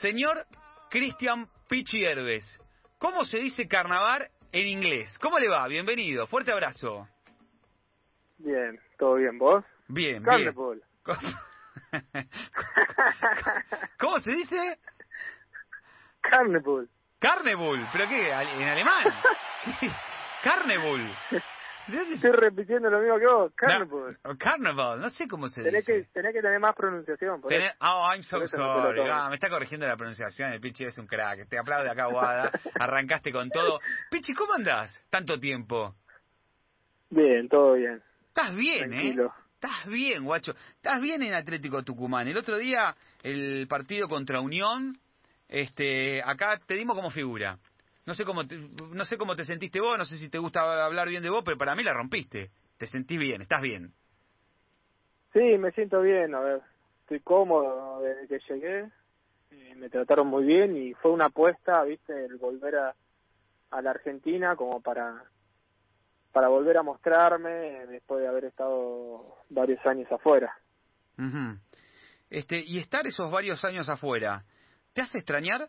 Señor Cristian Pichi Herbes, ¿cómo se dice carnaval en inglés? ¿Cómo le va? Bienvenido, fuerte abrazo. Bien, ¿todo bien? ¿Vos? Bien, bien. ¿Cómo se dice? Carnival. Carnival, ¿pero qué? ¿En alemán? Carnival. ¿De dónde- Estoy repitiendo lo mismo que vos, Carnival. No, carnival, no sé cómo se Tenés dice. que, tenés que tener más pronunciación. por Tenés-. Oh, I'm so no sorry. Ah, me está corrigiendo la pronunciación. El Pichi es un crack. Te aplaude acá, Guada. Arrancaste con todo. Pichi, ¿cómo andás? Tanto tiempo. Bien, todo bien. Estás bien, ¿eh? Tranquilo. Estás bien, guacho. Estás bien en Atlético Tucumán. El otro día, el partido contra Unión, este, acá te dimos como figura. No sé cómo te, no sé cómo te sentiste vos, no sé si te gusta hablar bien de vos, pero para mí la rompiste. Te sentís bien, estás bien. Sí, me siento bien, a ver. Estoy cómodo desde que llegué. eh, me trataron muy bien y fue una apuesta, viste, el volver a, a la Argentina como para para volver a mostrarme después de haber estado varios años afuera. Este, y estar esos varios años afuera, ¿te hace extrañar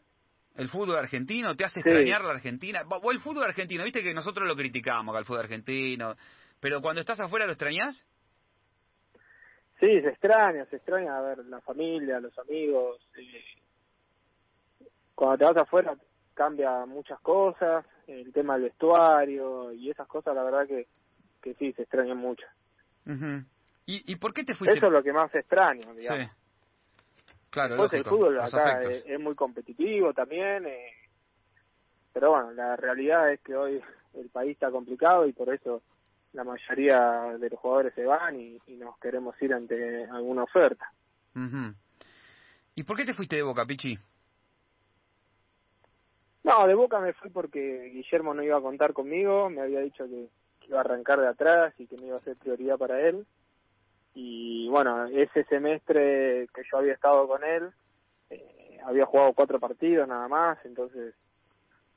el fútbol argentino? ¿Te hace Sí. extrañar la Argentina? O el fútbol argentino, viste que nosotros lo criticamos el fútbol argentino, pero cuando estás afuera lo extrañas? Sí, se extraña, se extraña a ver la familia, los amigos. eh, Cuando te vas afuera cambia muchas cosas, el tema del vestuario y esas cosas, la verdad que, que sí, se extrañan mucho. ¿Y, ¿Y por qué te fuiste? Eso es lo que más extraño, digamos. Sí. Claro, Después el fútbol acá es, es muy competitivo también, eh, pero bueno, la realidad es que hoy el país está complicado y por eso la mayoría de los jugadores se van y, y nos queremos ir ante alguna oferta. Ujú. ¿Y por qué te fuiste de Boca, Pichi? No, de Boca me fui porque Guillermo no iba a contar conmigo, me había dicho que, que iba a arrancar de atrás y que me iba a ser prioridad para él. Y bueno, ese semestre que yo había estado con él, eh, había jugado cuatro partidos nada más, entonces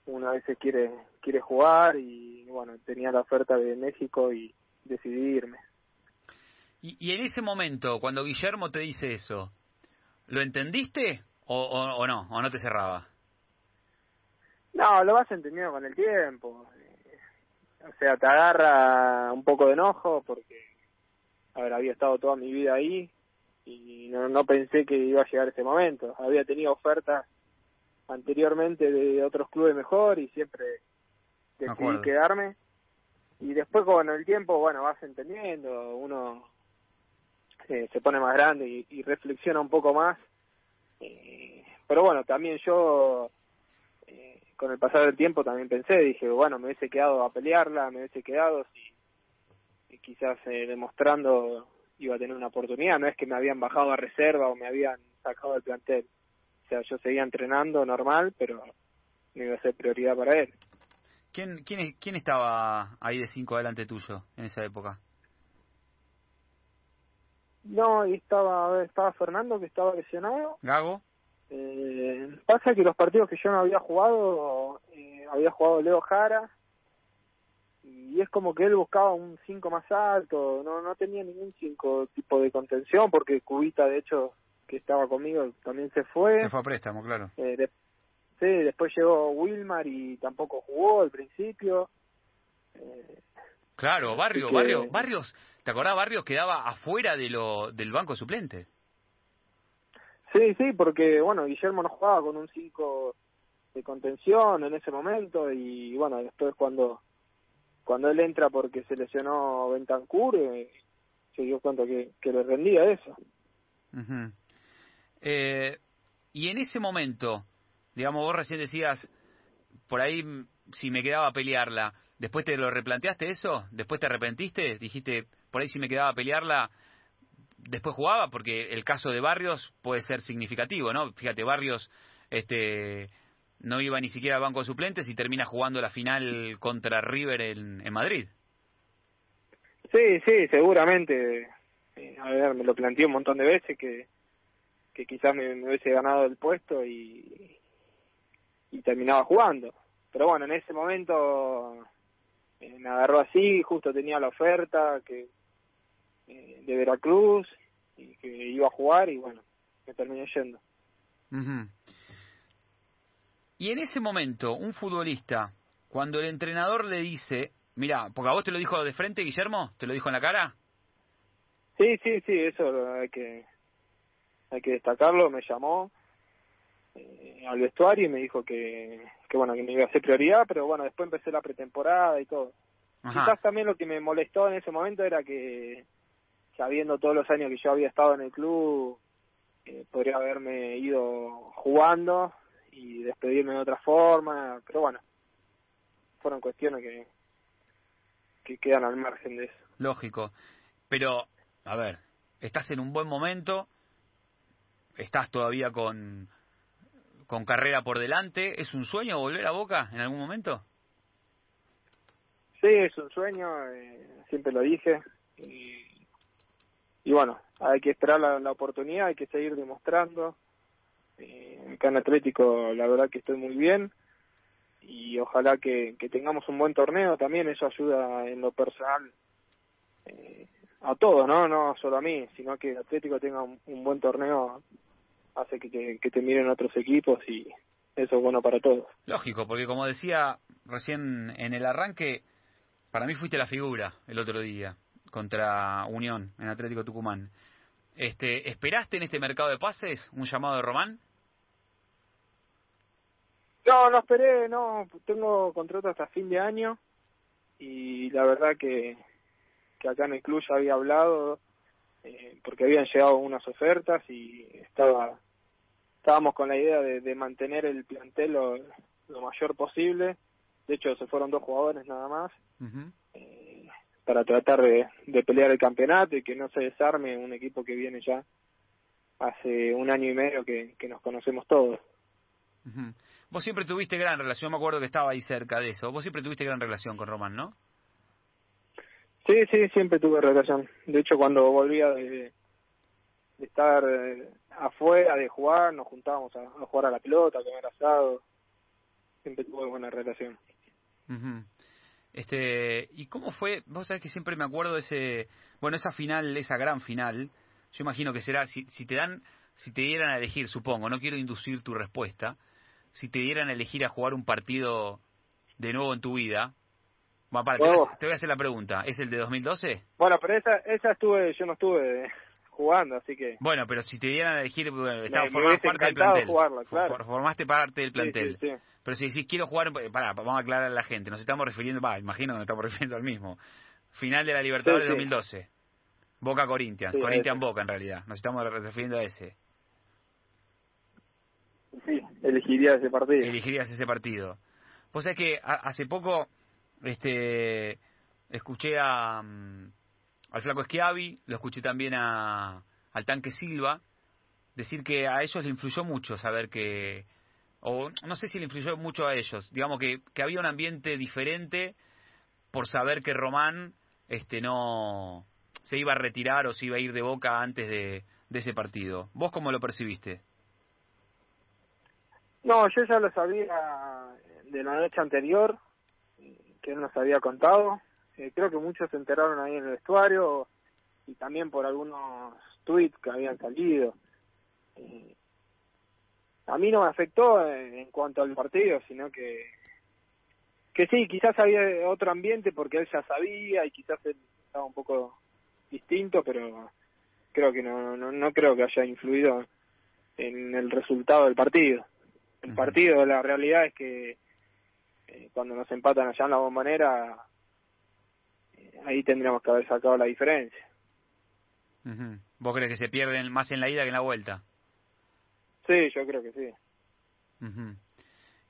uno a veces quiere, quiere jugar y bueno, tenía la oferta de México y decidí irme. Y, y en ese momento, cuando Guillermo te dice eso, ¿lo entendiste o, o, o no? ¿O no te cerraba? No, lo vas entendiendo con el tiempo. Eh, O sea, te agarra un poco de enojo porque, a ver, había estado toda mi vida ahí y no, no pensé que iba a llegar ese momento. Había tenido ofertas anteriormente de otros clubes mejor y siempre decidí quedarme. Y después con el tiempo, bueno, vas entendiendo, uno eh, se pone más grande y, y reflexiona un poco más. Eh, pero bueno, también yo eh, con el pasar del tiempo también pensé, dije, bueno, me hubiese quedado a pelearla, me hubiese quedado si quizás eh, demostrando iba a tener una oportunidad, no es que me habían bajado a reserva o me habían sacado del plantel. O sea, yo seguía entrenando normal, pero no iba a ser prioridad para él. ¿Quién, quién, quién estaba ahí de cinco delante tuyo en esa época? No, estaba, estaba Fernando que estaba lesionado. ¿Gago? Eh, pasa que los partidos que yo no había jugado, eh, había jugado Leo Jara, y es como que él buscaba un 5 más alto, no no tenía ningún 5 tipo de contención, porque Cubita, de hecho, que estaba conmigo, también se fue. Se fue a préstamo, claro. Eh, de- sí, después llegó Wilmar y tampoco jugó al principio. Eh, Claro, Barrio, que- Barrio, Barrios, ¿te acordás? Barrios quedaba afuera de lo, del banco suplente. sí, sí, porque, bueno, Guillermo no jugaba con un 5 de contención en ese momento y, bueno, después cuando cuando él entra porque se lesionó Bentancur, eh, se dio cuenta que, que le rendía eso. Ujú. Eh, y en ese momento, digamos, vos recién decías, por ahí si me quedaba a pelearla, ¿después te lo replanteaste eso? ¿Después te arrepentiste? Dijiste, por ahí si me quedaba a pelearla, después jugaba, porque el caso de Barrios puede ser significativo, ¿no? Fíjate, Barrios este no iba ni siquiera al banco de suplentes y termina jugando la final contra River en, en Madrid. Sí, sí, seguramente. a ver, me lo planteé un montón de veces que, que quizás me, me hubiese ganado el puesto y, y terminaba jugando. Pero bueno, en ese momento eh, me agarró así, justo tenía la oferta que eh, de Veracruz y que iba a jugar y bueno, me terminé yendo. Ujú. Y en ese momento, un futbolista, cuando el entrenador le dice, mira, porque a vos te lo dijo de frente, Guillermo, te lo dijo en la cara. Sí, sí, sí, eso hay que hay que destacarlo. Me llamó eh, al vestuario y me dijo que, que bueno que me iba a hacer prioridad, pero bueno después empecé la pretemporada y todo. Quizás también lo que me molestó en ese momento era que sabiendo todos los años que yo había estado en el club eh, podría haberme ido jugando y despedirme de otra forma, pero bueno, fueron cuestiones que, que quedan al margen de eso. Lógico, pero a ver, estás en un buen momento, estás todavía con, con carrera por delante, ¿es un sueño volver a Boca en algún momento? Sí, es un sueño, eh, siempre lo dije, y, y bueno, hay que esperar la, la oportunidad, hay que seguir demostrando. Eh, acá en Atlético la verdad que estoy muy bien y ojalá que, tengamos un buen torneo también, eso ayuda en lo personal eh, a todos, ¿no? No solo a mí, sino que Atlético tenga un, buen torneo hace que, que, que, te miren otros equipos y eso es bueno para todos. Lógico, porque como decía recién en el arranque, para mí fuiste la figura el otro día contra Unión en Atlético Tucumán. Este, ¿Esperaste en este mercado de pases un llamado de Román? No, no esperé, no. Tengo contrato hasta fin de año y la verdad que, que acá en el club ya había hablado eh, porque habían llegado unas ofertas y estaba estábamos con la idea de, mantener el plantel lo, mayor posible. De hecho, se fueron dos jugadores nada más para tratar de, de pelear el campeonato y que no se desarme un equipo que viene ya hace un año y medio que, que nos conocemos todos. Vos siempre tuviste gran relación, me acuerdo que estaba ahí cerca de eso. Vos siempre tuviste gran relación con Román, ¿no? Sí, sí, siempre tuve relación. De hecho, cuando volvía de, de estar eh, afuera, de jugar, nos juntábamos a, jugar a la pelota, a comer asado. Siempre tuve buena relación. Este, ¿y cómo fue? Vos sabés que siempre me acuerdo de ese, bueno, esa final, esa gran final. Yo imagino que será si, si te dan, si te dieran a elegir, supongo, no quiero inducir tu respuesta, si te dieran a elegir a jugar un partido de nuevo en tu vida, bueno, para, te, voy a, hacer la pregunta, ¿es el de 2012? Bueno, pero esa, esa estuve, yo no estuve jugando, así que... Bueno, pero si te dieran a elegir, bueno, parte del plantel. Formaste parte del plantel. sí, sí. Pero si decís quiero jugar, eh, pará, vamos a aclarar a la gente, nos estamos refiriendo, va, imagino que nos estamos refiriendo al mismo. Final de la Libertadores de 2012. Boca Corinthians, Corinthians Boca en realidad, nos estamos refiriendo a ese. Sí, elegirías ese partido. Elegirías ese partido. Vos sabés que hace poco este escuché a mm, al flaco Schiavi, lo escuché también a al tanque Silva decir que a ellos le influyó mucho saber que o no sé si le influyó mucho a ellos, digamos que, que había un ambiente diferente por saber que Román este no se iba a retirar o se iba a ir de Boca antes de, de ese partido. ¿Vos cómo lo percibiste? No, yo ya lo sabía de la noche anterior, que él nos había contado. Eh, creo que muchos se enteraron ahí en el vestuario y también por algunos tweets que habían salido. Eh, a mí no me afectó en, cuanto al partido, sino que que sí, quizás había otro ambiente porque él ya sabía y quizás él estaba un poco distinto, pero creo que no, no, no creo que haya influido en el resultado del partido. El partido, la realidad es que eh, cuando nos empatan allá en la bombonera, eh, ahí tendríamos que haber sacado la diferencia. ¿Vos crees que se pierden más en la ida que en la vuelta? Sí, yo creo que sí.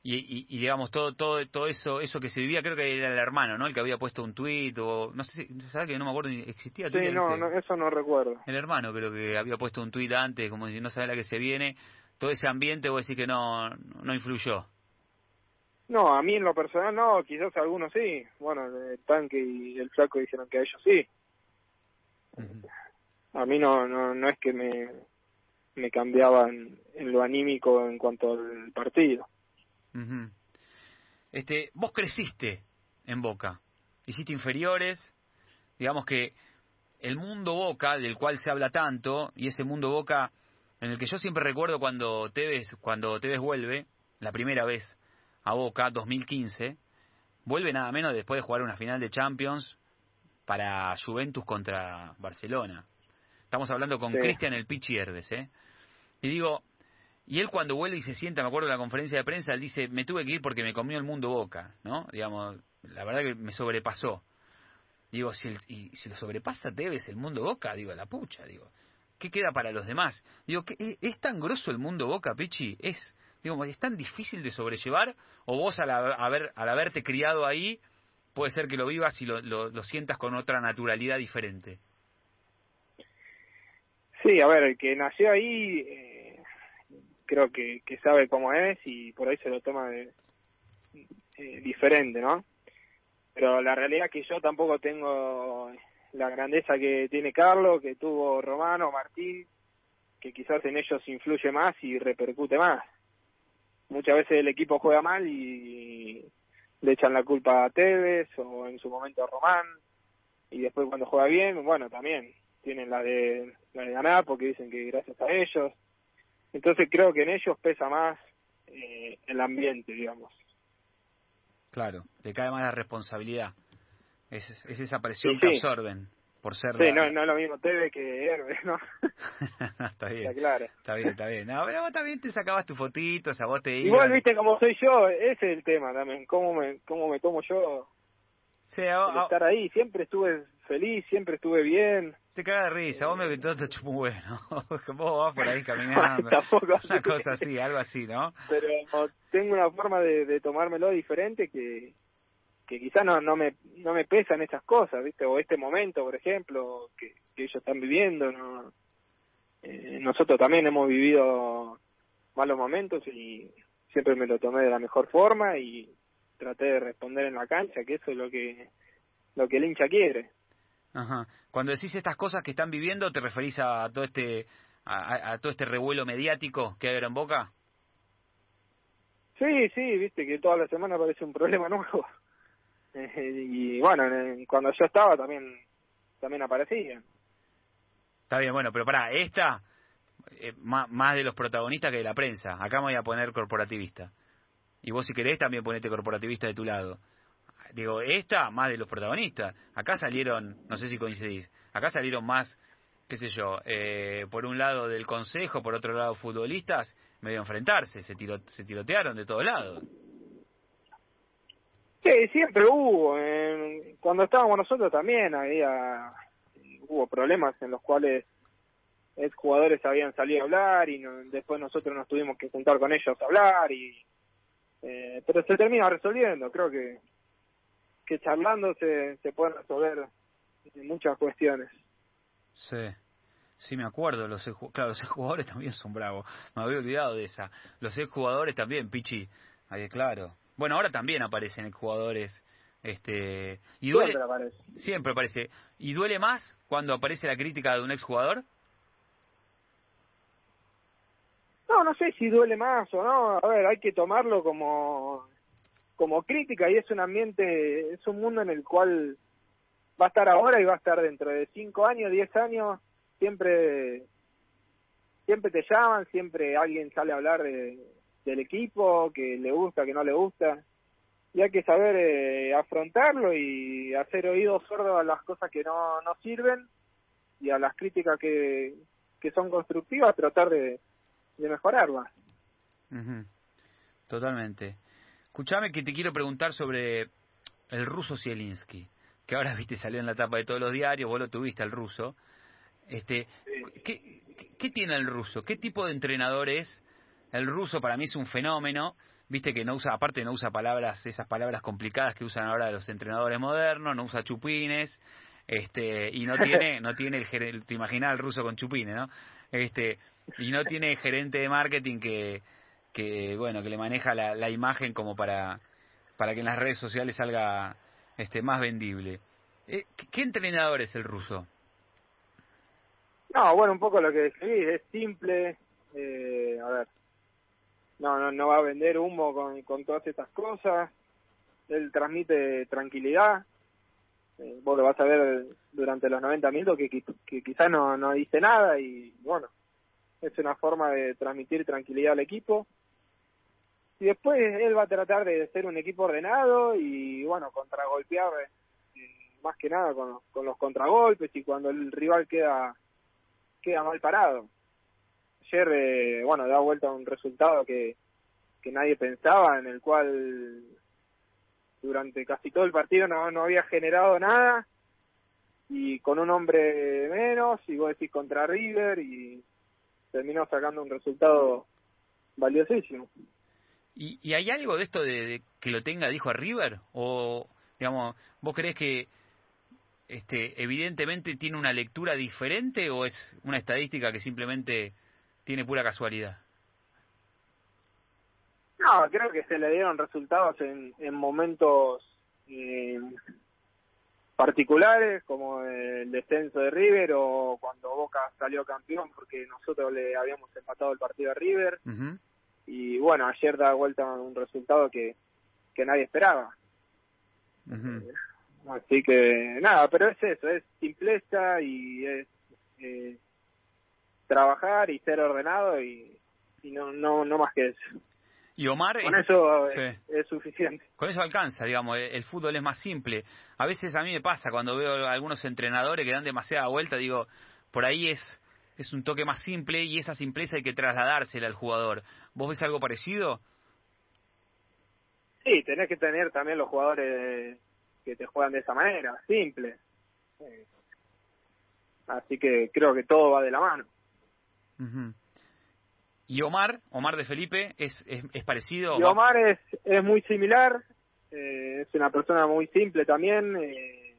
y, y, y, digamos, todo todo todo eso eso que se vivía, creo que era el hermano, ¿no? El que había puesto un tuit o... No sé si... ¿Sabes que no me acuerdo? ¿Existía Sí, no, no, eso no recuerdo. El hermano creo que había puesto un tuit antes, como si no sabe la que se viene. Todo ese ambiente, vos decís que no, no influyó. No, a mí en lo personal no, quizás algunos sí. Bueno, el tanque y el flaco dijeron que a ellos sí. A mí no, no, no es que me, me cambiaban en lo anímico en cuanto al partido. Este, vos creciste en Boca, hiciste inferiores, digamos que el mundo Boca, del cual se habla tanto, y ese mundo Boca en el que yo siempre recuerdo cuando Tevez, cuando Tevez vuelve, la primera vez a Boca 2015, vuelve nada menos después de jugar una final de Champions para Juventus contra Barcelona. Estamos hablando con Cristian el Pichi Herdes, ¿eh? Y digo, y él cuando vuelve y se sienta, me acuerdo de la conferencia de prensa, él dice, me tuve que ir porque me comió el mundo Boca, ¿no? Digamos, la verdad que me sobrepasó. Digo, si, y, si lo sobrepasa Tevez el mundo Boca, digo, la pucha, digo, ¿qué queda para los demás? Digo, ¿qué, ¿es tan grosso el mundo Boca, Pichi? Es, digo, ¿es tan difícil de sobrellevar? ¿O vos al, haber, al haberte criado ahí, puede ser que lo vivas y lo, lo, sientas con otra naturalidad diferente? Sí, a ver, el que nació ahí eh, creo que, que sabe cómo es y por ahí se lo toma de, eh, diferente, ¿no? pero la realidad es que yo tampoco tengo la grandeza que tiene Carlos, que tuvo Romano, Martín, que quizás en ellos influye más y repercute más. Muchas veces el equipo juega mal y le echan la culpa a Tevez o en su momento a Román y después cuando juega bien, bueno, también tienen la de, la de ganar porque dicen que gracias a ellos. Entonces creo que en ellos pesa más eh, el ambiente, digamos. Claro, le cae más la responsabilidad. Es, es esa presión que absorben por ser... Sí, no, no es lo mismo TV que Herbe, ¿no? está bien. Está claro. Está bien, está bien. No, pero vos también te sacabas tus fotitos, a vos te Igual, viste, como soy yo, ese es el tema también, cómo me, cómo me tomo yo sí, estar ahí. Siempre estuve feliz, siempre estuve bien. Te caga de risa, vos me que todo te chupo bueno. vos vas por ahí caminando. Tampoco una cosa así, algo así, ¿no? Pero tengo una forma de, de tomármelo diferente que que quizás no, no me no me pesan esas cosas, ¿viste? O este momento, por ejemplo, que, que ellos están viviendo, ¿no? Eh, nosotros también hemos vivido malos momentos y siempre me lo tomé de la mejor forma y traté de responder en la cancha, que eso es lo que lo que el hincha quiere. Ajá. Cuando decís estas cosas que están viviendo, ¿te referís a todo este a, todo este revuelo mediático que hay ahora en Boca? Sí, sí, viste que toda la semana aparece un problema nuevo. y bueno, cuando yo estaba también también aparecía. Está bien, bueno, pero para esta eh, más, más de los protagonistas que de la prensa. Acá me voy a poner corporativista. Y vos si querés también ponete corporativista de tu lado digo, esta más de los protagonistas. Acá salieron, no sé si coincidís, acá salieron más, qué sé yo, eh, por un lado del consejo, por otro lado futbolistas, medio enfrentarse, se, tiro, se tirotearon de todos lados. Sí, siempre hubo. cuando estábamos nosotros también había hubo problemas en los cuales jugadores habían salido a hablar y después nosotros nos tuvimos que juntar con ellos a hablar y eh, pero se termina resolviendo creo que que charlando se, se pueden resolver muchas cuestiones. Sí, sí me acuerdo, los claro, los jugadores también son bravos, me había olvidado de esa. Los jugadores también, Pichi, ahí claro. Bueno, ahora también aparecen jugadores este y duele siempre aparece. siempre aparece y duele más cuando aparece la crítica de un exjugador no no sé si duele más o no a ver hay que tomarlo como como crítica y es un ambiente, es un mundo en el cual va a estar ahora y va a estar dentro de cinco años, diez años, siempre siempre te llaman, siempre alguien sale a hablar de, del equipo, que le gusta, que no le gusta, y hay que saber eh, afrontarlo y hacer oídos sordos a las cosas que no, no sirven y a las críticas que, que son constructivas, tratar de, de mejorarlas. Totalmente. Escuchame que te quiero preguntar sobre el ruso Zielinski, que ahora viste salió en la tapa de todos los diarios, vos lo tuviste el ruso. Este, ¿qué, ¿Qué tiene el ruso? ¿Qué tipo de entrenador es? El ruso para mí es un fenómeno, viste que no usa, aparte no usa palabras, esas palabras complicadas que usan ahora los entrenadores modernos, no usa chupines, este, y no tiene, no tiene el te imaginas el ruso con chupines, ¿no? Este, y no tiene gerente de marketing que, que bueno que le maneja la, la imagen como para para que en las redes sociales salga este más vendible eh, ¿qué entrenador es el ruso? No, bueno, un poco lo que describís, es simple, eh, a ver, no, no, no va a vender humo con, con todas estas cosas, él transmite tranquilidad, eh, vos lo vas a ver durante los 90 minutos que, que, que quizás no, no dice nada y bueno, es una forma de transmitir tranquilidad al equipo y después él va a tratar de ser un equipo ordenado y bueno, contragolpear eh, más que nada con, con los contragolpes y cuando el rival queda queda mal parado. Ayer, eh, bueno, da vuelta un resultado que, que nadie pensaba, en el cual durante casi todo el partido no, no había generado nada y con un hombre menos, y vos decís contra River y terminó sacando un resultado valiosísimo. ¿Y, y hay algo de esto de, que lo tenga, dijo a River? ¿O, digamos, vos crees que este, evidentemente tiene una lectura diferente o es una estadística que simplemente tiene pura casualidad? No, creo que se le dieron resultados en, en momentos eh, particulares, como el descenso de River o cuando Boca salió campeón porque nosotros le habíamos empatado el partido a River. Y bueno, ayer da vuelta un resultado que, que nadie esperaba. Así que nada, pero es eso, es simpleza y es eh, trabajar y ser ordenado y, y no, no, no más que eso. Y Omar... Con eso es, suficiente. Con eso alcanza, digamos, el, fútbol es más simple. A veces a mí me pasa cuando veo algunos entrenadores que dan demasiada vuelta, digo, por ahí es, es un toque más simple y esa simpleza hay que trasladársela al jugador. ¿Vos ves algo parecido? Sí, tenés que tener también los jugadores que te juegan de esa manera, simple. Así que creo que todo va de la mano. ¿Y Omar, Omar de Felipe, es, es, parecido? Y Omar es, es muy similar, eh, es una persona muy simple también, eh,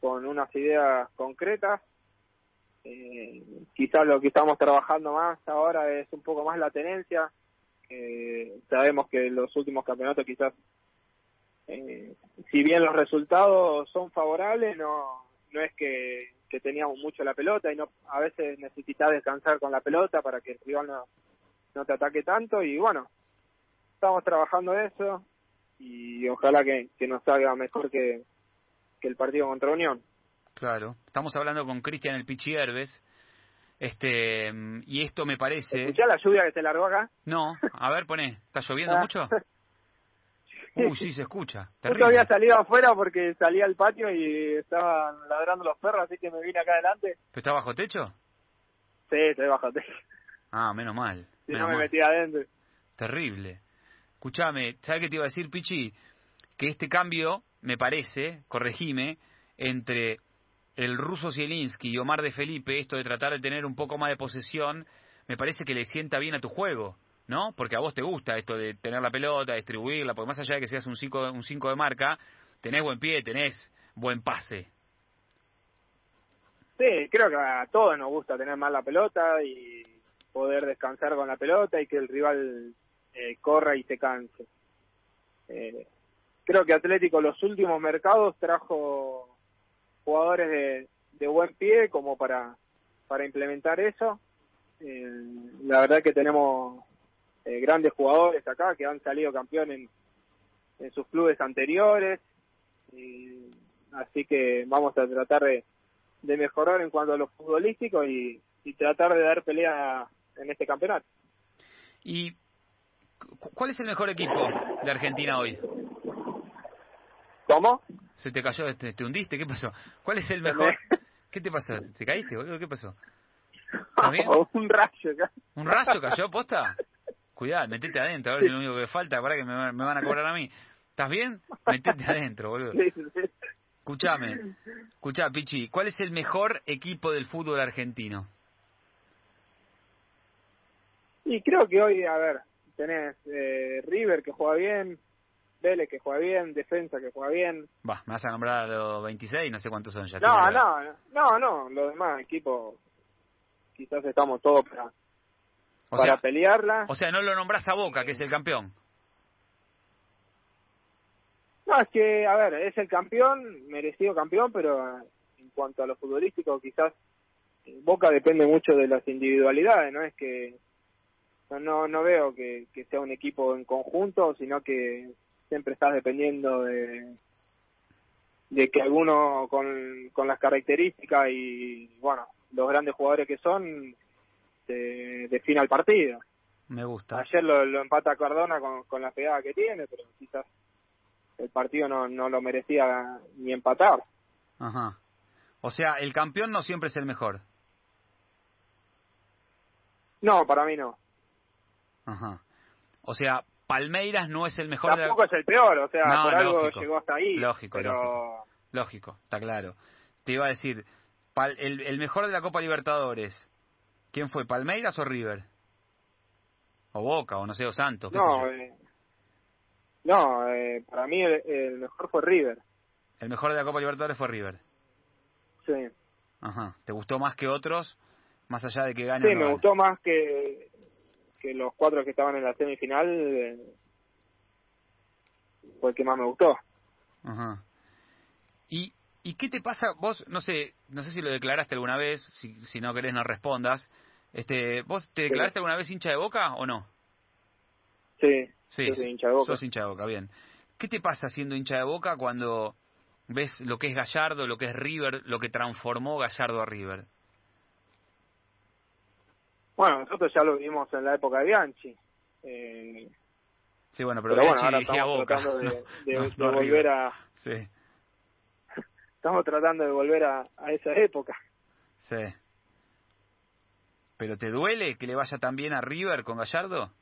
con unas ideas concretas. Eh, quizás lo que estamos trabajando más ahora es un poco más la tenencia. Eh, sabemos que los últimos campeonatos quizás, eh, si bien los resultados son favorables, no, no es que, teníamos mucho la pelota y no a veces necesitas descansar con la pelota para que el rival no, no te ataque tanto y bueno, estamos trabajando eso y ojalá que, nos salga mejor que el partido contra Unión. Claro, estamos hablando con Cristian el Pichi Herbes, este, y esto me parece... ¿Escuchás la lluvia que se largó acá? No, a ver, poné, ¿está lloviendo mucho? Uy, sí, se escucha. Yo había salido afuera porque salía al patio y estaban ladrando los perros, así que me vine acá adelante. está bajo techo? Sí, estoy bajo techo. Ah, menos mal. Si no me metí adentro. Terrible. Escuchame, ¿sabes qué te iba a decir, Pichi? Que este cambio, me parece, corregime, entre el ruso Zielinski y Omar de Felipe, esto de tratar de tener un poco más de posesión, me parece que le sienta bien a tu juego, ¿no? Porque a vos te gusta esto de tener la pelota, distribuirla, porque más allá de que seas un 5 un cinco de marca, tenés buen pie, tenés buen pase. Sí, creo que a todos nos gusta tener más la pelota y poder descansar con la pelota y que el rival eh, corra y se canse. Eh, creo que Atlético los últimos mercados trajo jugadores de, buen pie como para, para implementar eso. Eh, la verdad que tenemos eh, grandes jugadores acá que han salido campeón en, en sus clubes anteriores. así que vamos a tratar de, de mejorar en cuanto a lo futbolístico y, y tratar de dar pelea en este campeonato. ¿Y cuál es el mejor equipo de Argentina hoy? ¿Cómo? ¿Se te cayó, te, te hundiste? ¿Qué pasó? ¿Cuál es el mejor? ¿Qué te pasó? ¿Te caíste, boludo? ¿Qué pasó? bien? un rayo. ¿Un rayo cayó, posta? Cuidado, metete adentro, a ver si es lo único que falta, para que me, van a cobrar a mí. ¿Estás bien? Metete adentro, boludo. Escuchame, escuchá, Pichi, ¿cuál es el mejor equipo del fútbol argentino? Y creo que hoy, a ver, tenés eh, River que juega bien, Vélez que juega bien, Defensa que juega bien. Va, me vas a nombrar a los 26, no sé cuántos son ya. No, no, no, no, los demás equipos quizás estamos todos para, para pelearla. O sea, no lo nombras a Boca, que es el campeón. No, es que, a ver, es el campeón, merecido campeón, pero en cuanto a lo futbolístico, quizás Boca depende mucho de las individualidades, no es que no, no veo que, sea un equipo en conjunto, sino que siempre estás dependiendo de, de que alguno con, con las características y, bueno, los grandes jugadores que son, se defina el partido. Me gusta. Ayer lo, lo empata Cardona con, con la pegada que tiene, pero quizás el partido no, no lo merecía ni empatar. Ajá. O sea, el campeón no siempre es el mejor. No, para mí no. Ajá. O sea, Palmeiras no es el mejor. Tampoco es el peor, o sea, No, por algo lógico. llegó hasta ahí. Lógico, pero... lógico. Lógico, está claro. Te iba a decir, pal- el, el mejor de la Copa Libertadores, ¿quién fue? ¿Palmeiras o River? O Boca, o no sé, o Santos. No, eh, no eh, para mí el, el mejor fue River. El mejor de la Copa Libertadores fue River. Sí, Ajá. ¿Te gustó más que otros? Más allá de que gane sí me gustó más que, que los cuatro que estaban en la semifinal. eh, fue el que más me gustó. Ajá. ¿Y, ¿Y qué te pasa? Vos, no sé, no sé si lo declaraste alguna vez, si, si no querés no respondas. Este, ¿Vos te declaraste alguna vez hincha de Boca o no? Sí, Sí, yo soy hincha de Boca. sos hincha de Boca, bien. ¿Qué te pasa siendo hincha de Boca cuando ves lo que es Gallardo, lo que es River, lo que transformó Gallardo a River? Bueno, nosotros ya lo vimos en la época de Bianchi. Eh, Sí, bueno, pero, pero bueno, Bianchi ahora estamos Boca. tratando de, no, de- no- de no a volver a Sí, estamos tratando de volver a, a esa época. sí. ¿Pero te duele que le vaya tan bien a River con Gallardo?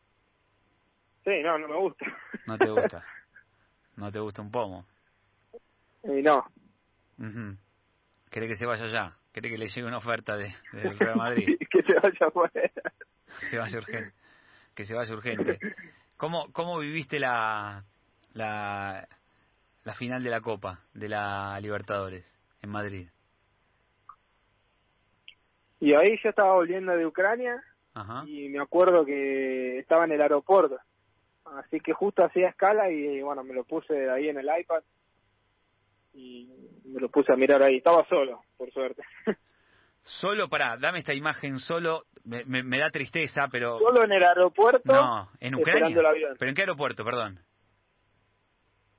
Sí, no, no me gusta. No te gusta. No te gusta un pomo. y no. Ujú. ¿Cree que se vaya ya? ¿Cree que le llegue una oferta de, del Real Madrid? que se vaya afuera. se vaya urgente. Que se vaya urgente. ¿Cómo, cómo viviste la, la, la final de la Copa, de la Libertadores, en Madrid? Y ahí yo estaba volviendo de Ucrania Ajá. y me acuerdo que estaba en el aeropuerto. Así que justo hacía escala y bueno, me lo puse ahí en el iPad y me lo puse a mirar ahí. Estaba solo, por suerte. Solo, para, dame esta imagen solo, me, me, me da tristeza, pero... solo en el aeropuerto. No, en Ucrania. esperando el avión. ¿Pero en qué aeropuerto, perdón?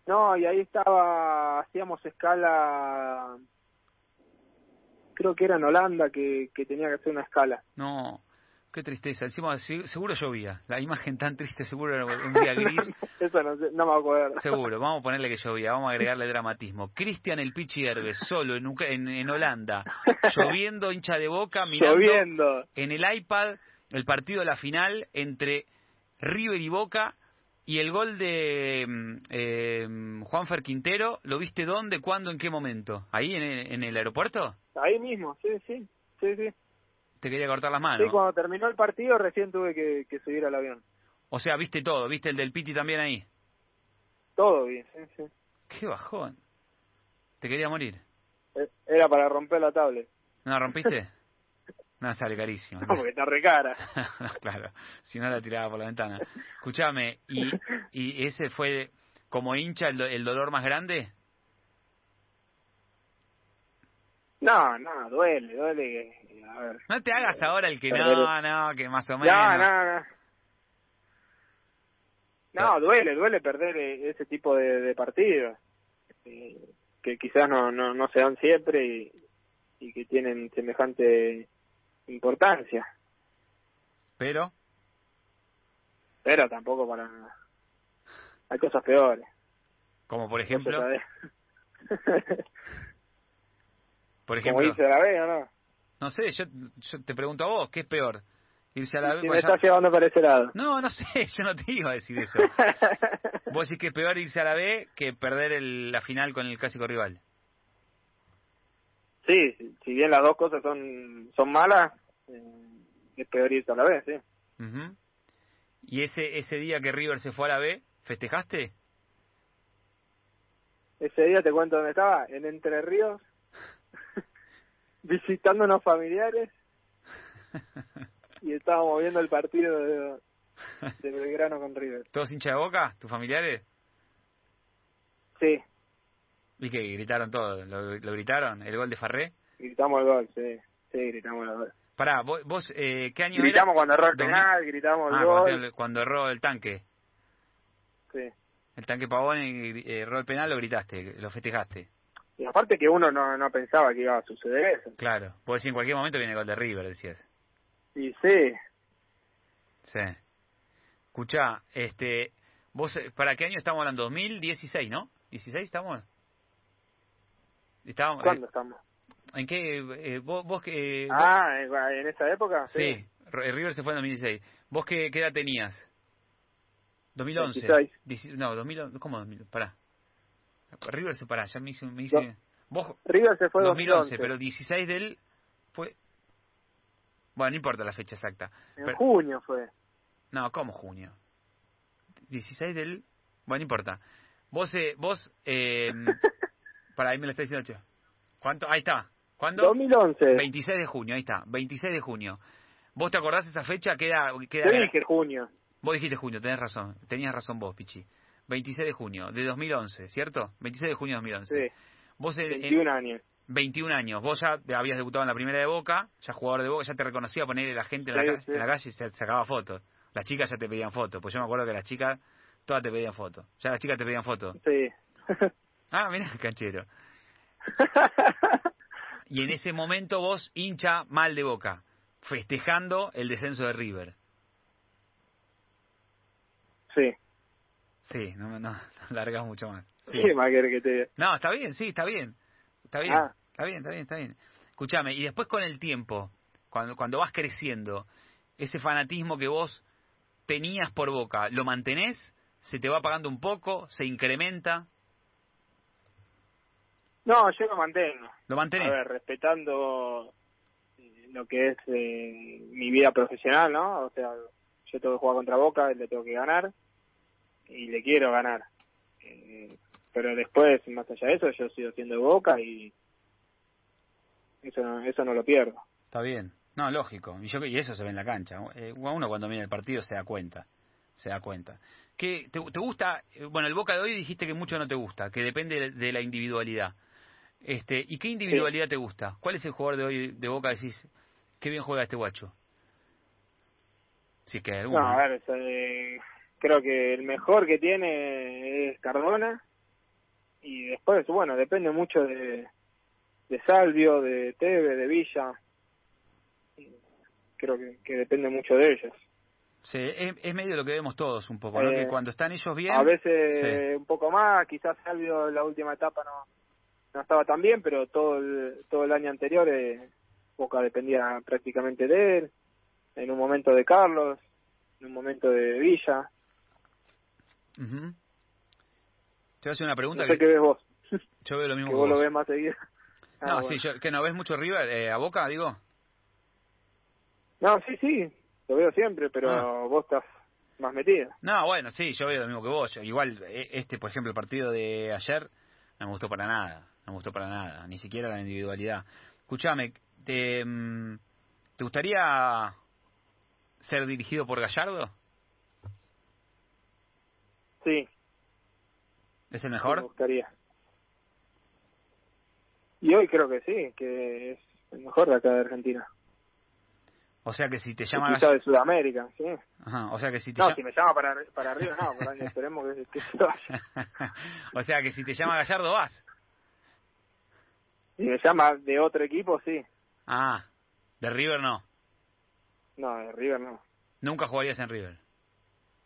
No, y ahí estaba, hacíamos escala, creo que era en Holanda que, que tenía que hacer una escala. No, qué tristeza. Encima, se- seguro llovía. La imagen tan triste, seguro era un día gris. Eso no, no me acuerdo. Seguro, vamos a ponerle que llovía, vamos a agregarle dramatismo. Cristian el Pichi Herbes, solo en, en, en Holanda, lloviendo, hincha de boca, mirando Lloviendo. en el iPad el partido de la final entre River y Boca y el gol de eh, Juanfer Quintero, ¿lo viste dónde, cuándo, en qué momento? ¿Ahí en el, en el aeropuerto? Ahí mismo, sí, sí, sí, sí. Te quería cortar las Sí, manos. cuando terminó el partido recién tuve que, que subir al avión. O sea, viste todo, viste el del Piti también ahí. Todo bien, sí, sí. Qué bajón. Te quería morir. Eh, Era para romper la tablet. ¿No la rompiste? No, sale carísimo. No, porque está re cara. claro, si no la tiraba por la ventana. Escuchame, ¿y, ¿y ese fue como hincha el, do- el dolor más grande? No, no, duele, duele. A ver. No te hagas ahora el que no, no, que más o menos. No, no, no. No, duele, duele perder eh, ese tipo de, de partidos. eh, que quizás no, no, no se dan siempre y, y que tienen semejante importancia. Pero, Pero tampoco para... Hay cosas peores. como por ejemplo, por Como ejemplo, dice la B, ¿o no? no sé, yo, yo te pregunto a vos, ¿qué es peor? Irse a la Si me estás llevando para ese lado. No, no sé, yo no te iba a decir eso. Vos decís que es peor irse a la B que perder el- la final con el clásico rival. sí, si- bien las dos cosas son, son malas, eh, es peor irse a la vez, sí. Ujú. ¿Y ese ese día que River se fue a la B, festejaste? Ese día te cuento dónde estaba, en Entre Ríos, visitando unos familiares y estábamos viendo el partido de, de Belgrano con River. ¿Todos hinchas de boca? ¿Tus familiares? Sí, ¿Y que gritaron todo? ¿Lo, lo gritaron? ¿El gol de Farré? gritamos el gol, sí, sí, gritamos el gol. Pará, vos, vos, eh, ¿qué año Gritamos era? cuando erró el penal, gritamos el Ah, gol. cuando, cuando erró el tanque. Sí. El tanque Pavón y eh, erró el penal, lo gritaste, lo festejaste. Y aparte que uno no, no pensaba que iba a suceder eso. Claro. Vos decís, en cualquier momento viene el gol de River, decías. Y sí, Sí. Escuchá, este, vos, eh, ¿para qué año estamos hablando? 2016, ¿no? ¿16 estamos? Estábamos, ¿Cuándo estamos? ¿En qué? Eh, vos, vos que... Ah, ¿en esa época? Sí. River se fue en 2016. ¿Vos qué, qué edad tenías? 2011. 16. No, 2011. ¿Cómo 2011? Pará. River se pará, ya me hice... Me hice... ¿Vos? River se fue en 2011, pero 16 del... fue... Bueno, no importa la fecha exacta. En junio fue. No, ¿cómo junio? 16 del... Bueno, no importa. Vos, eh, vos, eh, para ahí me lo está diciendo, che. ¿Cuánto? Ahí está. ¿Cuándo? 2011. 26 de junio, ahí está. 26 de junio. ¿Vos te acordás esa fecha? Queda, queda... Yo dije junio. Vos dijiste junio, tenés razón. Tenías razón vos, Pichi. 26 de junio de 2011, ¿cierto? 26 de junio de 2011. Sí. Vos 21 años. 21 años. Vos ya habías debutado en la primera de Boca, ya jugador de Boca, ya te reconocía poner la gente en, la, en la, calle y se sacaba fotos. Las chicas ya te pedían fotos, pues yo me acuerdo que las chicas todas te pedían fotos. Ya las chicas te pedían fotos. Sí. ah, mira, canchero. y en ese momento vos hincha mal de Boca, festejando el descenso de River. Sí. Sí, no, no, no largas mucho más. Sí, más que te... No, está bien, sí, está bien. Está bien, ah. está bien, está bien, está bien. Escúchame, y después con el tiempo, cuando, cuando vas creciendo, ese fanatismo que vos tenías por Boca, ¿lo mantenés? ¿Se te va apagando un poco? ¿Se incrementa? No, yo lo mantengo. ¿Lo mantenés? A ver, respetando eh, lo que es eh, mi vida profesional, ¿no? O sea, yo tengo que jugar contra Boca, le tengo que ganar y le quiero ganar. Eh, pero después, más allá de eso, yo sigo siendo Boca y eso no, eso no lo pierdo. Está bien. No, lógico. Y, yo, y eso se ve en la cancha. Eh, uno cuando mira el partido se da cuenta. Se da cuenta. ¿Qué, te, te, gusta? Eh, bueno, el Boca de hoy dijiste que mucho no te gusta, que depende de la individualidad. Este, ¿Y qué individualidad te gusta? ¿Cuál es el jugador de hoy de Boca? Decís, qué bien juega este guacho. Si que No, a ver, eh, creo que el mejor que tiene es Cardona. Y después, bueno, depende mucho de, de Salvio, de Teve, de Villa. Creo que, que depende mucho de ellos. Sí, es, medio lo que vemos todos un poco, ¿no? que eh, cuando están ellos bien... A veces un poco más, quizás Salvio en la última etapa no, no estaba tan bien, pero todo el, todo el año anterior eh, Boca dependía prácticamente de él, en un momento de Carlos, en un momento de Villa. Te voy a hacer una pregunta. No sé que... qué ves vos. Yo veo lo mismo que, vos, lo ves más seguido. no, ah, sí, yo, que no ves mucho River eh, a Boca, digo. No, sí, sí, lo veo siempre, pero ah. vos estás más metido. No, bueno, sí, yo veo lo mismo que vos. Igual, e, este, por ejemplo, el partido de ayer no me gustó para nada. No me gustó para nada, ni siquiera la individualidad. Escúchame, ¿te, mm, ¿te gustaría ser dirigido por Gallardo? Sí. ¿Es el mejor? me gustaría. Y hoy creo que sí, que es el mejor de acá de Argentina. O sea que si te llama... Quizá de Sudamérica, sí. Ajá, o sea que si te No, si me llama para, para arriba, no, por ahí esperemos que, que se vaya. o sea que si te llama Gallardo, vas. Si me llama de otro equipo, sí. Ah, de River no. No, de River no. Nunca jugarías en River.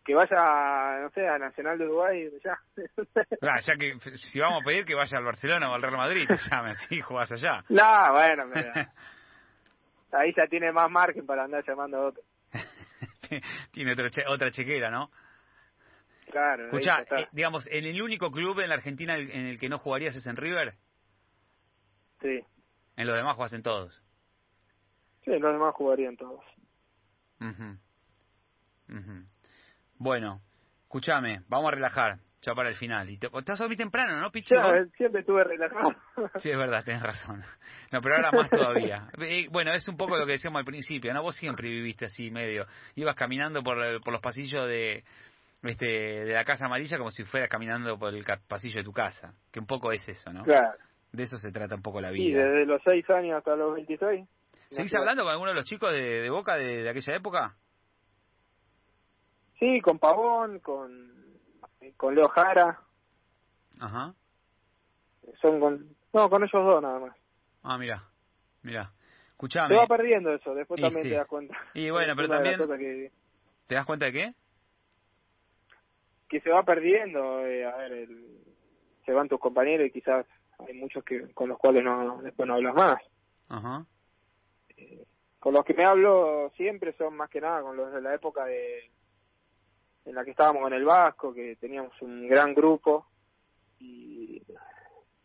Que vaya, no sé, a Nacional de Uruguay, ya. Ah, ya que si vamos a pedir que vaya al Barcelona o al Real Madrid, te llame así, jugás allá. No, bueno, ahí ya tiene más margen para andar llamando a otro. tiene otra chequera, ¿no? Claro. Escuchá, eh, digamos, en el único club en la Argentina en el que no jugarías es en River. Sí. En los demás jugasen todos. Sí, en los demás jugarían todos. Bueno, escúchame, vamos a relajar ya para el final. Y te, estás muy temprano, ¿no, Pichu? siempre estuve relajado. sí, es verdad, tienes razón. No, pero ahora más todavía. Bueno, es un poco lo que decíamos al principio, ¿no? Vos siempre viviste así medio. Ibas caminando por, por los pasillos de, este, de la Casa Amarilla como si fueras caminando por el pasillo de tu casa. Que un poco es eso, ¿no? Claro. De eso se trata un poco la vida. Sí, desde los 6 años hasta los 26. ¿Seguís hablando con alguno de los chicos de, Boca de, aquella época? Sí, con Pavón, con, con Leo Jara. Ajá. Son con... No, con ellos dos nada más. Ah, mira, mira. Escuchame. Se va perdiendo eso, después también te das cuenta. Y bueno, pero también... ¿Te das cuenta de qué? que se va perdiendo, eh, a ver, el, se van tus compañeros y quizás hay muchos que con los cuales no después no hablas más. Ajá. Eh, con los que me hablo siempre son más que nada con los de la época de en la que estábamos en el Vasco, que teníamos un gran grupo y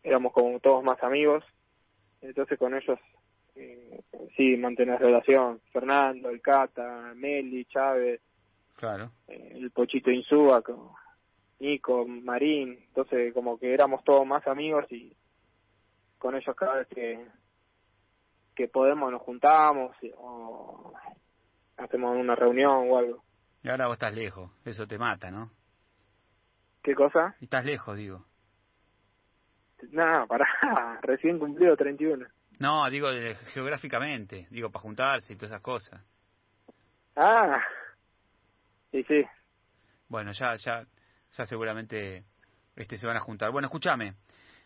éramos como todos más amigos. Entonces con ellos eh, sí mantener relación. Fernando, el Cata, Meli, Chávez, Claro. eh, el Pochito Insúa, con Nico, Marín. Entonces como que éramos todos más amigos y con ellos cada vez que que podemos nos juntamos o hacemos una reunión o algo. Y ahora vos estás lejos. Eso te mata, ¿no? ¿Qué cosa? Y estás lejos, digo. No, pará, recién cumplido 31. No, digo de- geográficamente. Digo, para juntarse y todas esas cosas. Ah, sí, sí. Bueno, ya, ya, ya seguramente este se van a juntar. Bueno, escúchame.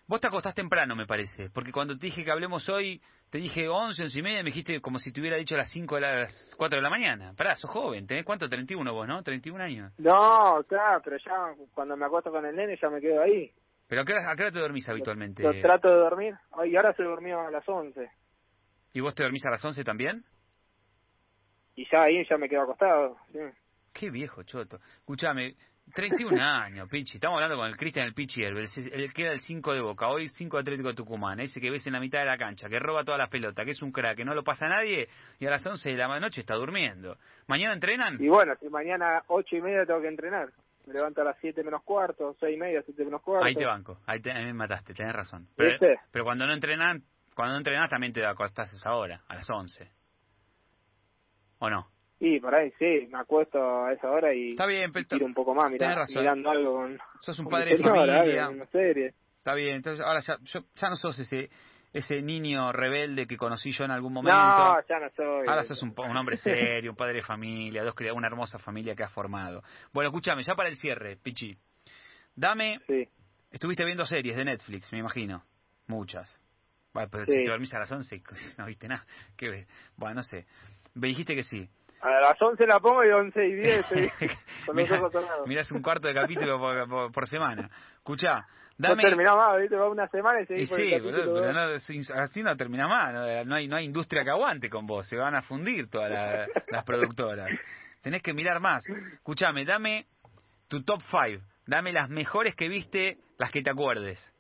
Vos te acostás temprano, me parece, porque cuando te dije que hablemos hoy, te dije 11, 11 y media, me dijiste como si te hubiera dicho a las 5 de la- a las 4 de la mañana. Pará, sos joven, ¿tenés cuánto? 31 vos, ¿no? 31 años. No, claro, pero ya cuando me acuesto con el nene ya me quedo ahí. ¿Pero a qué, hora, a qué hora te dormís habitualmente? Lo trato de dormir. Ay, ahora se durmió a las 11. ¿Y vos te dormís a las 11 también? Y ya ahí ya me quedo acostado. Sí. Qué viejo, choto. Escuchame, 31 años, Pichi. Estamos hablando con el Cristian el Pichi Herbert. El, el que era el 5 de Boca, hoy 5 de Atlético de Tucumán. Ese que ves en la mitad de la cancha, que roba todas las pelotas, que es un crack, que no lo pasa a nadie y a las 11 de la noche está durmiendo. ¿Mañana entrenan? Y bueno, si mañana ocho y media tengo que entrenar. Me levanto a las 7 menos cuarto, seis y media, 7 menos cuarto. Ahí te banco, ahí, te, ahí me mataste, tenés razón. Pero, ¿Viste? pero cuando no entrenan, cuando no entrenás también te acostás a esa hora, a las 11. ¿O no? Y por ahí sí, me acuesto a esa hora y, Está bien, y tiro un poco más, mirá, razón. mirando algo con, sos un con padre de familia. algo, una serie. Está bien, entonces ahora ya, yo, ya no sos ese ese niño rebelde que conocí yo en algún momento. No, ya no soy. Ahora sos un, un hombre serio, un padre de familia, dos, una hermosa familia que has formado. Bueno, escúchame, ya para el cierre, Pichi. Dame, Sí, estuviste viendo series de Netflix, me imagino. Muchas. Bueno, pero Sí. si te dormís a las 11, no viste nada. ¿Qué ves? Bueno, no sé. Me dijiste que sí. A las 11 la pongo y 11 y 10 estoy con los ojos mirás un cuarto de capítulo por, por- por semana. Escuchá, No dame... terminó más, ¿viste? Va una semana y Y por el sí, capítulo pero no, así no termina más. No, No hay, no hay industria que aguante con vos. Se van a fundir todas la- las productoras. Tenés que mirar más. Escuchame, dame tu top 5. Dame las mejores que viste, las que te acuerdes.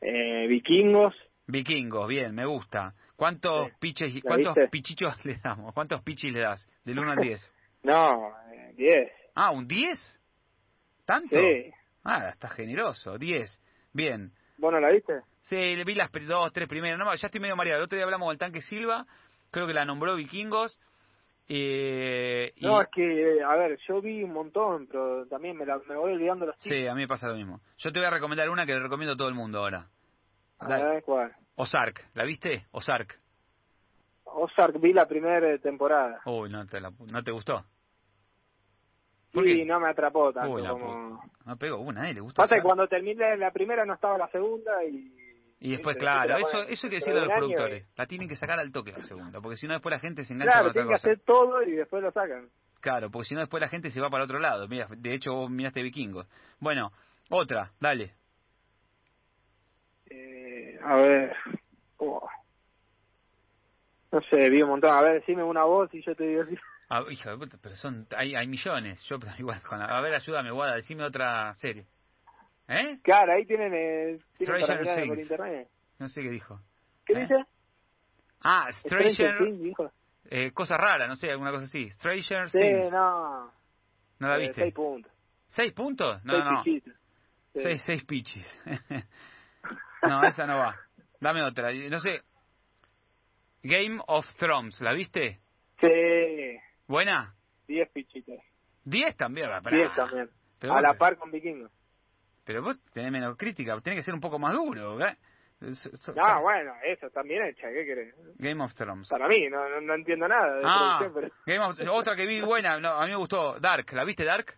Eh, vikingos, Vikingos, bien, me gusta. ¿Cuántos Sí. piches, ¿La cuántos viste? pichichos le damos? ¿Cuántos pichis le das? Del 1 al 10. no, eh, 10. Ah, ¿un 10? ¿Tanto? Sí. Ah, está generoso. 10. Bien. ¿Vos no la viste? Sí, le vi las dos, tres primeras. No, ya estoy medio mareado. El otro día hablamos del tanque Silva. Creo que la nombró Vikingos. Eh, y- No, es que, eh, a ver, yo vi un montón, pero también me, la, me voy olvidando los títulos. Sí, a mí me pasa lo mismo. Yo te voy a recomendar una que le recomiendo a todo el mundo ahora. A ver, ¿cuál? Ozark. ¿La viste? Ozark. Ozark vi la primera temporada. Uy, no te, la ¿no te gustó. ¿Por Sí, no me atrapó tanto Uy, como... No pegó una, ¿eh? ¿Le gustó Pasa que Ozark? cuando terminé la primera no estaba la segunda y... Y después, claro, la eso, eso hay que decirle a los y- productores. La tienen que sacar al toque la segunda, porque si no después la gente se engancha Claro, con otra tienen que hacer todo y después lo sacan. Claro, porque si no después la gente se va para otro lado. Mira, de hecho vos miraste vikingos. Bueno, otra, dale. Eh, a ver... oh. No sé, vi un montón. A ver, decime una voz y yo te digo así. Ah, hijo de puta, pero son, hay, hay millones. Yo, igual, con la- a ver, ayúdame, Guada, decime otra serie. ¿Eh? Claro, ahí tienen, eh, tienen para Stranger mirar por internet. No sé qué dijo. ¿Qué ¿Eh? dice? Ah, Stranger Stranger, eh, cosa rara, no sé, alguna cosa así. Stranger Sí, Things. no. ¿No la Eh, viste? Seis puntos. ¿Seis puntos? No, seis no. pichitos. Sí. Seis, seis pichis. no, esa no va. Dame otra. No sé. Game of Thrones, ¿la viste? Sí, ¿Buena? diez pichitos. ¿Diez también? va. Diez también. Pero a vos- la par con vikingos. Pero vos tenés menos crítica, tenés que ser un poco más duro. ¿eh? So- so- No, bueno, eso también hecha, ¿qué querés? Game of Thrones. Para mí, no, no, no entiendo nada de Ah, producción, pero... Game of- otra que vi buena, no, a mí me gustó, Dark. ¿La viste Dark?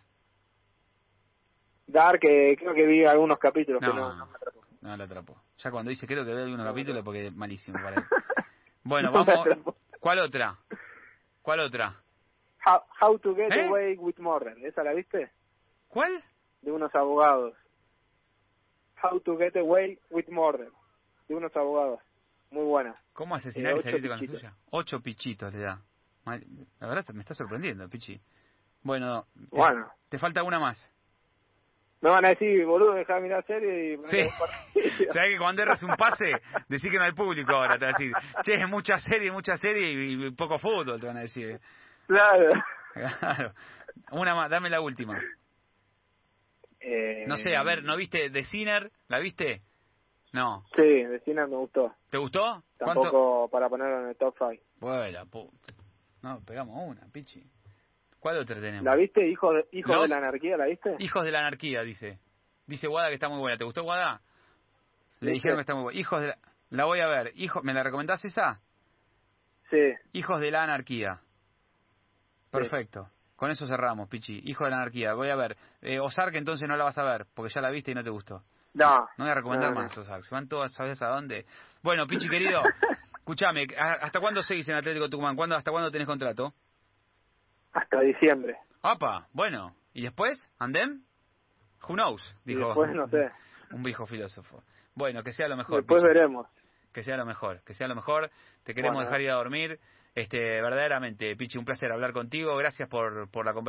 Dark, eh, creo que vi algunos capítulos, No. no, no me atrapó. No, la atrapó. Ya cuando dice creo que veo algunos capítulos porque es malísimo para él. Bueno, vamos. ¿Cuál otra? ¿Cuál otra? How, How to Get ¿Eh? Away with Murder, ¿esa la viste? ¿Cuál? De unos abogados. How to Get Away with Murder. De unos abogados. Muy buena. ¿Cómo asesinar Eh, y ocho salirte con la pichitos. suya? Ocho pichitos le da. La verdad me está sorprendiendo, Pichi. Bueno, te, Bueno. te falta una más. Me van a decir, boludo, dejá de mirar serie y... Sí. ¿Sabes que cuando erras un pase, decís que no hay público ahora? Te van a decir, che, mucha serie, mucha serie y, y poco fútbol, te van a decir. Claro. Claro. Una más, dame la última. Eh, No sé, a ver, ¿no viste The Sinner? ¿La viste? No. Sí, de cine me gustó. ¿Te gustó? ¿Cuánto? Tampoco para ponerlo en el top 5. Bueno, puta. No, pegamos una, Pichi. ¿Cuál otra tenemos? ¿La viste? Hijo de, Hijo Los- de la Anarquía, ¿la viste? Hijos de la Anarquía, dice. Dice Guada que está muy buena. ¿Te gustó Guada? Le dijeron que está muy buena. Hijos de la... La voy a ver. Hijo... ¿Me la recomendás esa? Sí. Hijos de la Anarquía. Perfecto. Con eso cerramos, Pichi. Hijos de la Anarquía. Voy a ver. Eh, Ozark entonces no la vas a ver, porque ya la viste y no te gustó. No. No voy a recomendar No, no. más Ozark. Se van todas, ¿sabes a dónde? Bueno, Pichi querido, escúchame. ¿a- ¿Hasta cuándo seguís en Atlético Tucumán? ¿Cuándo, ¿Hasta cuándo tenés contrato? Hasta diciembre. ¡Apa! Bueno. ¿Y después? ¿Andem? Who knows? Y Dijo después no sé. un viejo filósofo. Bueno, que sea lo mejor. Después veremos. Que sea lo mejor, que sea lo mejor. Te queremos Bueno. dejar ir a dormir. Este, verdaderamente, Pichi, un placer hablar contigo. Gracias por, por la conversación.